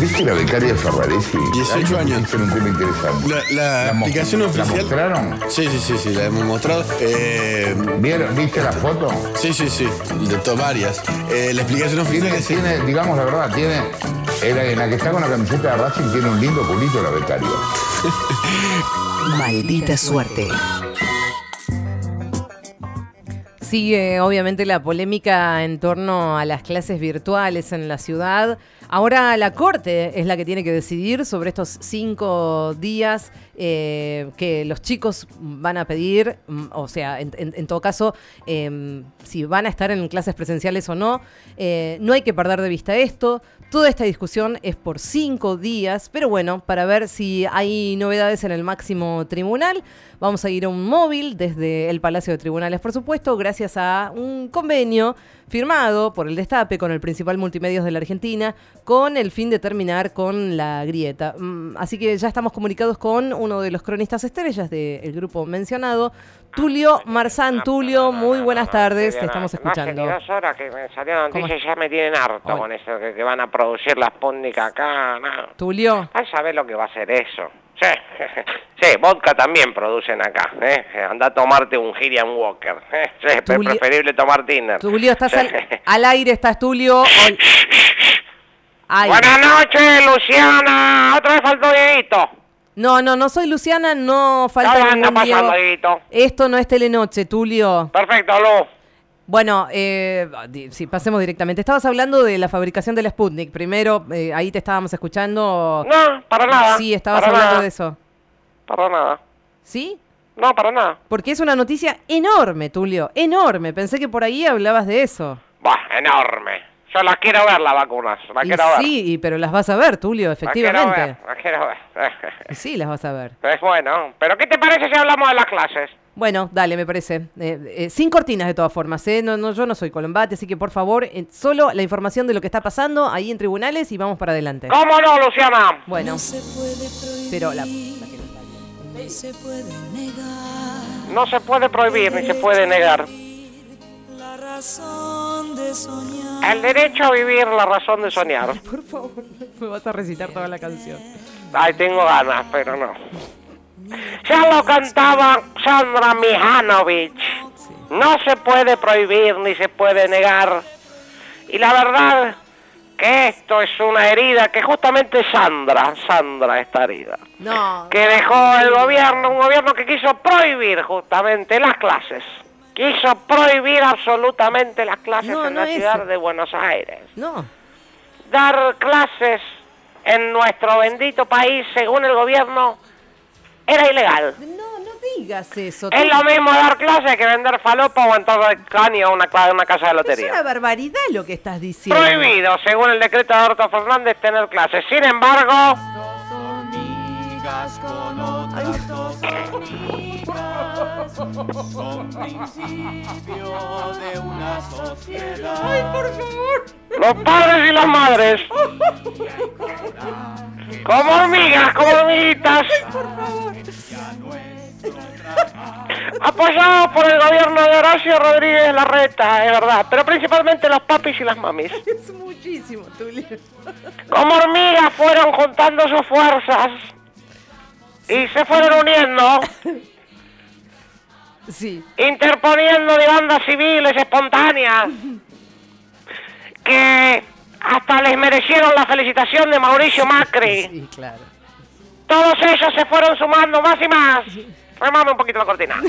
¿Viste la becaria de Ferraresi? 18 años. Este un tema interesante. La, la mo- aplicación ¿La oficial. mostraron? Sí, sí, sí, sí, la hemos mostrado. Eh, ¿Vieron? ¿Viste la foto? sí, sí, sí, de varias. Eh, la explicación oficial Tiene, es tiene, digamos la verdad, tiene. En la, en la que está con la camiseta de Racing tiene un lindo culito la becaria. Maldita suerte. Sigue obviamente la polémica en torno a las clases virtuales en la ciudad. Ahora la Corte es la que tiene que decidir sobre estos cinco días eh, que los chicos van a pedir, mm, o sea, en, en- todo caso, eh, si van a estar en clases presenciales o no. Eh, no hay que perder de vista esto. Toda esta discusión es por cinco días, pero bueno, para ver si hay novedades en el máximo tribunal, vamos a ir a un móvil desde el Palacio de Tribunales, por supuesto, gracias a un convenio firmado por el Destape con el principal multimedios de la Argentina, con el fin de terminar con la grieta. Mm, Así que ya estamos comunicados con uno de los cronistas estrellas del grupo mencionado, Tulio Marzán. Tulio, muy buenas tardes, te estamos escuchando. Hace ni dos horas que me salió la ya me tienen harto Hola. con eso, que, que van a producir la Sputnik acá, no. Tulio. Ay, sabés lo que va a ser eso. Sí, sí, vodka también producen acá, ¿eh? Anda a tomarte un Gillian Walker, ¿eh? Sí, es Tulio- preferible tomar Tinder. Tulio, estás al, al aire, estás Tulio. Ay. Buenas noches, Luciana. Otra vez faltó Dieguito. No, no, no soy Luciana, no ¿Qué falta anda ningún pasando. Dieguito? Esto no es Telenoche, Tulio. Perfecto, Lu. Bueno, eh, di- sí, pasemos directamente. Estabas hablando de la fabricación de la Sputnik. Primero, eh, ahí te estábamos escuchando. No, para nada. Sí, estabas para hablando nada, de eso. Para nada. ¿Sí? No, para nada. Porque es una noticia enorme, Tulio. Enorme. Pensé que por ahí hablabas de eso. Buah, enorme. Yo las quiero ver, las vacunas. Las Y quiero ver. sí, pero las vas a ver, Tulio, Las quiero efectivamente. ver, las quiero ver. Sí, las vas a ver. Es bueno. ¿Pero qué te parece si hablamos de las clases? Bueno, dale, me parece. Eh, eh, sin cortinas de todas formas, ¿eh? No, no, yo no soy Colombate, así que por favor, eh, solo la información de lo que está pasando ahí en tribunales y vamos para adelante. ¿Cómo no, Luciana? Bueno, se puede prohibir, pero la... ni se puede negar No se puede prohibir ni se puede negar. El derecho a vivir, la razón de soñar. Por favor, me vas a recitar toda la canción. Ay, tengo ganas, pero no. Ya lo cantaba Sandra Mihanovic. No se puede prohibir ni se puede negar. Y la verdad que esto es una herida que justamente Sandra, Sandra esta herida, No, que dejó el gobierno, un gobierno que quiso prohibir justamente las clases. Quiso prohibir absolutamente las clases No, en no la ciudad de Buenos Aires. no. Dar clases en nuestro bendito país, según el gobierno, era ilegal. No, no digas eso. Es lo mismo dar clases que vender falopa o entrar caño a una, casa de Es una lotería. barbaridad lo que estás diciendo. Prohibido, según el decreto de Alberto Fernández, tener clases. Sin embargo, los padres y las madres, como hormigas, como hormiguitas, apoyados por el gobierno de Horacio Rodríguez Larreta, es verdad, pero principalmente los papis y las mamis. Es muchísimo, Tulio. Como hormigas fueron juntando sus fuerzas y se fueron uniendo, Sí. interponiendo demandas civiles espontáneas que hasta les merecieron la felicitación de Mauricio Macri. Sí, claro. Todos ellos se fueron sumando más y más. Remame un poquito la cortina.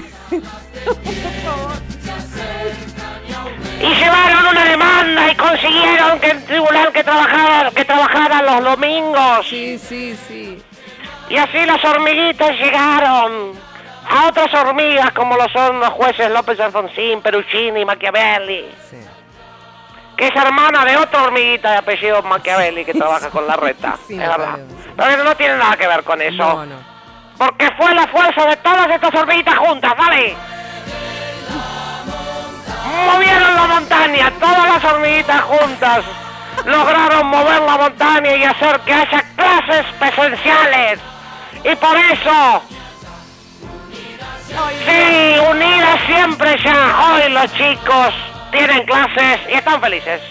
Y llevaron una demanda y consiguieron que el tribunal que trabajara, que trabajara los domingos. Sí, sí, sí. Y así las hormiguitas llegaron a otras hormigas como lo son los jueces López Alfonsín, Peruccini y Machiavelli, sí. que es hermana de otra hormiguita de apellido Machiavelli que trabaja con la reta. Sí, es verdad. Pero no tiene nada que ver con eso. No, no. Porque fue la fuerza de todas estas hormiguitas juntas, ¿vale? Movieron la montaña, todas las hormiguitas juntas lograron mover la montaña y hacer que haya clases presenciales. Y por eso, sí, unidas siempre ya, hoy los chicos tienen clases y están felices.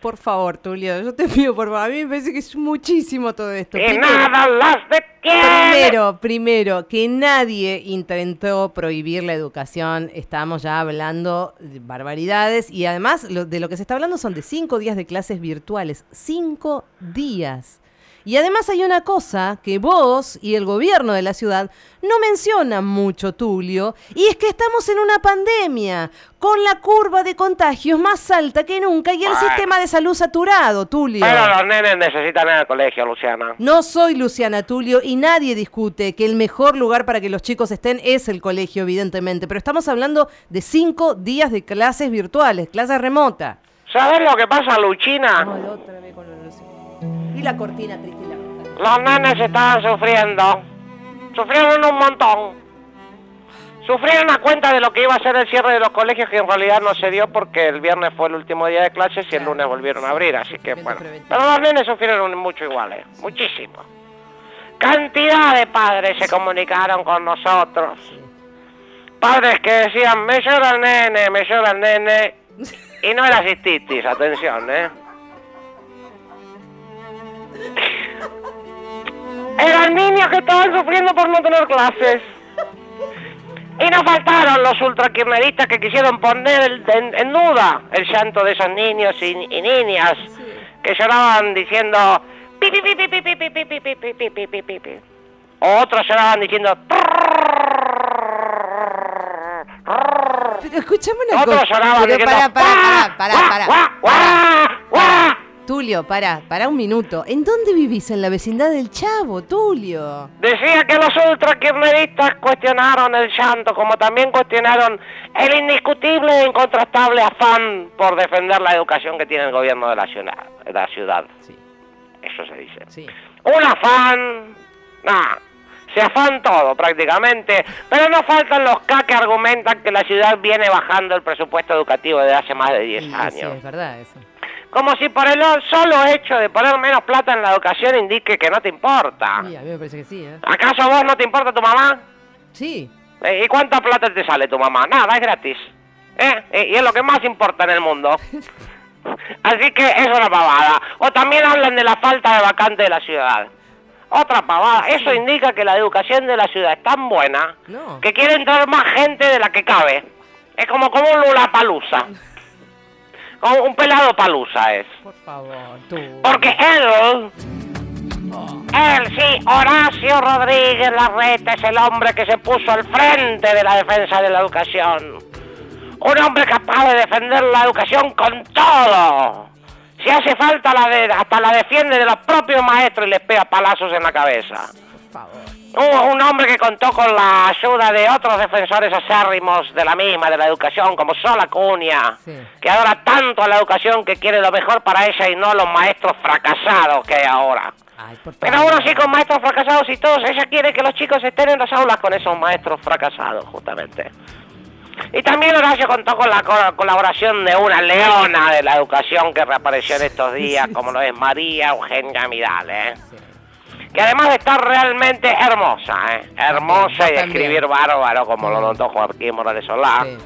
Por favor, Tulio, yo te pido, por favor. A mí me parece que es muchísimo todo esto. Primero- nada las detiene. Primero, primero, que nadie intentó prohibir la educación. Estamos ya hablando de barbaridades y además lo- de lo que se está hablando son de cinco días de clases virtuales. Cinco días. Y además hay una cosa que vos y el gobierno de la ciudad no mencionan mucho, Tulio, y es que estamos en una pandemia, con la curva de contagios más alta que nunca y el Bueno. sistema de salud saturado, Tulio. Pero los nenes necesitan ir al colegio, Luciana. No soy Luciana Tulio y nadie discute que el mejor lugar para que los chicos estén es el colegio, evidentemente, pero estamos hablando de cinco días de clases virtuales, clases remotas. ¿Sabes lo que pasa, Luchina? Y la cortina roja. Los nenes estaban sufriendo. Sufrieron un montón. Sufrieron a cuenta de lo que iba a ser el cierre de los colegios, que en realidad no se dio porque el viernes fue el último día de clases y el lunes volvieron a abrir. Así que, bueno. Pero los nenes sufrieron mucho iguales. Muchísimo. Cantidad de padres se comunicaron con nosotros. Padres que decían, me llora el nene, me llora el nene. Y no era cistitis, atención, ¿eh? Eran niños que estaban sufriendo por no tener clases. Y no faltaron los ultraquirneristas que quisieron poner en, duda el llanto de esos niños y, niñas que lloraban diciendo pi pi pi pi pi pi pi pi pi pi pi pi pi pi pi pi. Otros lloraban diciendo Pero otros cosa. lloraban Pero diciendo pará, pará, "Guau, pará, Tulio, pará, pará un minuto. ¿En dónde vivís? En la vecindad del Chavo, Tulio. Decía que los ultraquirneristas cuestionaron el llanto, como también cuestionaron el indiscutible e incontrastable afán por defender la educación que tiene el gobierno de la ciudad. De la ciudad. Sí, Eso se dice. sí. Un afán... Nah, se afán todo prácticamente, pero no faltan los K que argumentan que la ciudad viene bajando el presupuesto educativo desde hace más de 10 Y- y años. Sí, es verdad eso. Como si por el solo hecho de poner menos plata en la educación indique que no te importa. Sí, a mí me parece que sí, ¿eh? ¿Acaso vos no te importa tu mamá? Sí. Eh, ¿Y cuánta plata te sale tu mamá? Nada, es gratis. ¿Eh? Eh, Y es lo que más importa en el mundo. Así que es una pavada. O también hablan de la falta de vacante de la ciudad. Otra pavada. Eso indica que la educación de la ciudad es tan buena No. que quiere entrar más gente de la que cabe. Es como, como un lulapalusa. Como un pelado palusa es. Por favor, tú. Porque él, él sí, Horacio Rodríguez Larreta es el hombre que se puso al frente de la defensa de la educación. Un hombre capaz de defender la educación con todo. Si hace falta, la de- hasta la defiende de los propios maestros y les pega palazos en la cabeza. Por favor. Un, un hombre que contó con la ayuda de otros defensores acérrimos de la misma, de la educación, como Sola Cunha, Sí. que adora tanto a la educación que quiere lo mejor para ella y no los maestros fracasados que hay ahora. Ay. Pero aún así con maestros fracasados y todos, ella quiere que los chicos estén en las aulas con esos maestros fracasados, justamente. Y también Horacio contó con la co- colaboración de una leona de la educación que reapareció en estos días, como lo es María Eugenia Vidal, ¿eh? Que además de estar realmente hermosa, ¿eh? Hermosa y de escribir bárbaro, como lo notó Joaquín Morales Solá. Sí.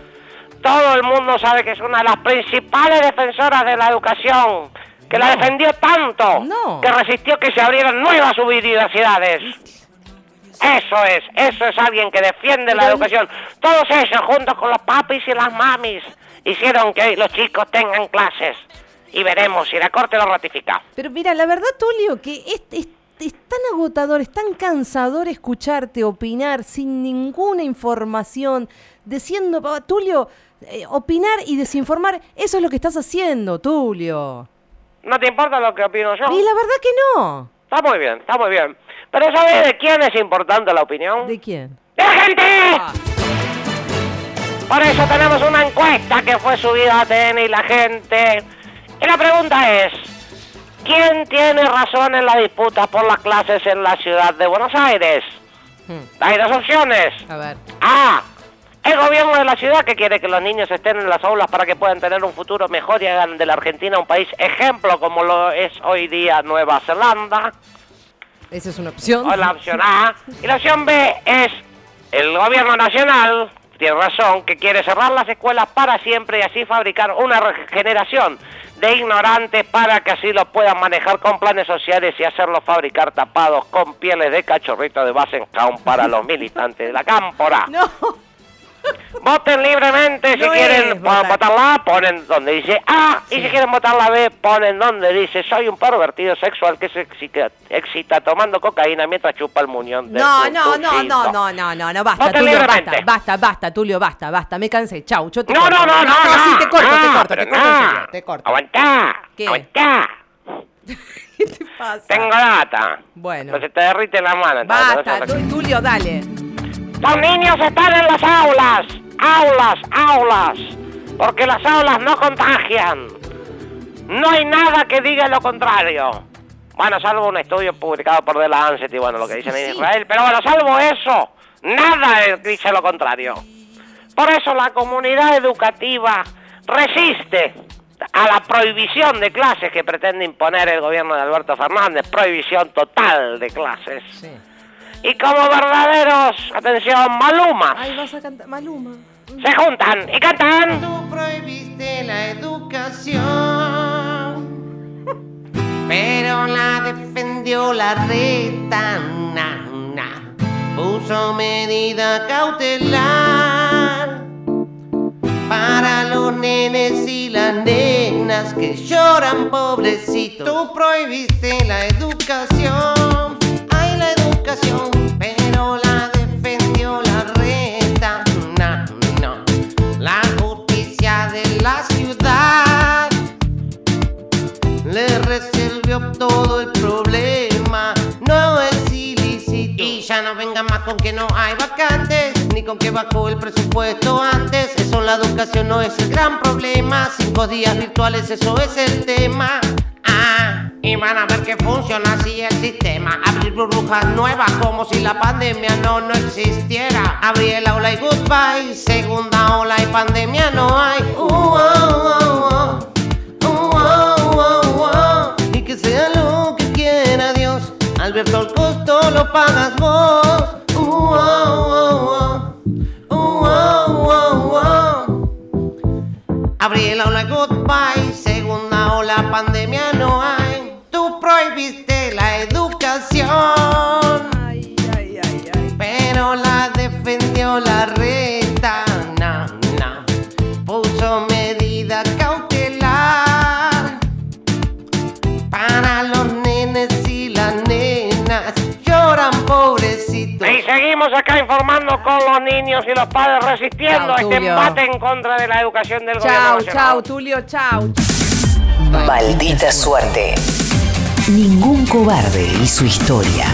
Todo el mundo sabe que es una de las principales defensoras de la educación, que la defendió tanto, No. que resistió que se abrieran nuevas universidades. Eso es, eso es alguien que defiende la educación. Todos ellos, juntos con los papis y las mamis, hicieron que los chicos tengan clases. Y veremos si la Corte lo ratifica. Pero mira, la verdad, Tulio, que es, es- tan agotador, es tan cansador escucharte opinar sin ninguna información, diciendo, pa- Tulio, eh, opinar y desinformar, eso es lo que estás haciendo, Tulio. ¿No te importa lo que opino yo? Y la verdad que no. Está muy bien, está muy bien. Pero ¿sabes de quién es importante la opinión? ¿De quién? ¡De la gente! Por eso tenemos una encuesta que fue subida a TN y la gente. Y la pregunta es, ¿quién tiene razón en la disputa por las clases en la ciudad de Buenos Aires? Hmm, Hay dos opciones. A ver. A. El gobierno de la ciudad que quiere que los niños estén en las aulas para que puedan tener un futuro mejor y hagan de la Argentina un país ejemplo como lo es hoy día Nueva Zelanda. Esa es una opción. O la opción A. Y la opción B es el gobierno nacional, tiene razón, que quiere cerrar las escuelas para siempre y así fabricar una generación de ignorantes para que así los puedan manejar con planes sociales y hacerlos fabricar tapados con pieles de cachorrito de Basencaun para los militantes de la cámpora. No. Voten libremente, si No quieren votar. votar la A, ponen donde dice A, y si quieren votar la B, ponen donde dice soy un pervertido sexual que se excita, excita tomando cocaína mientras chupa el muñón de No, no, no, no, no, no, no, no, basta, Voten Tulio, libremente. basta, basta, basta, Tulio, basta, basta, me cansé, chau, yo te No, corto. no, no, no, no, sí, te corto, te no, corto, te corto, no. serio, te corto. Aguantá, ¿Qué? aguantá. ¿Qué te pasa? Tengo data. Bueno. No se te derrite la mano. Basta, no Tulio, dale. Los niños están en las aulas, aulas, aulas, porque las aulas no contagian. No hay nada que diga lo contrario. Bueno, salvo un estudio publicado por The Lancet y bueno, lo que dicen en. Israel, pero bueno, salvo eso, nada dice lo contrario. Por eso la comunidad educativa resiste a la prohibición de clases que pretende imponer el gobierno de Alberto Fernández, prohibición total de clases. Sí. Y como verdaderos, atención, malumas, Ay, vas a cantar, Maluma. se juntan y cantan. Tú prohibiste la educación, pero la defendió la reta. na, na. Puso medida cautelar para los nenes y las nenas que lloran pobrecitos. Tú prohibiste la educación, vengan más con que no hay vacantes, ni con que bajó el presupuesto antes. Eso la educación no es el gran problema. Cinco días virtuales, eso es el tema. Ah, y van a ver que funciona así el sistema. Abrir burbujas nuevas como si la pandemia no, no existiera. Abrir el aula y goodbye. Segunda ola y pandemia no hay. Uh, oh, oh, oh. Y que sea lo que quiera Dios. Alberto, el costo lo pagas vos. Abrí el aula goodbye, segunda ola pandemia no hay. Tú prohibiste la educación, con los niños y los padres resistiendo Chao, a este embate en contra de la educación del gobierno Chau, nacional. chau, Tulio, chau. Maldita suerte. Ningún cobarde y su historia.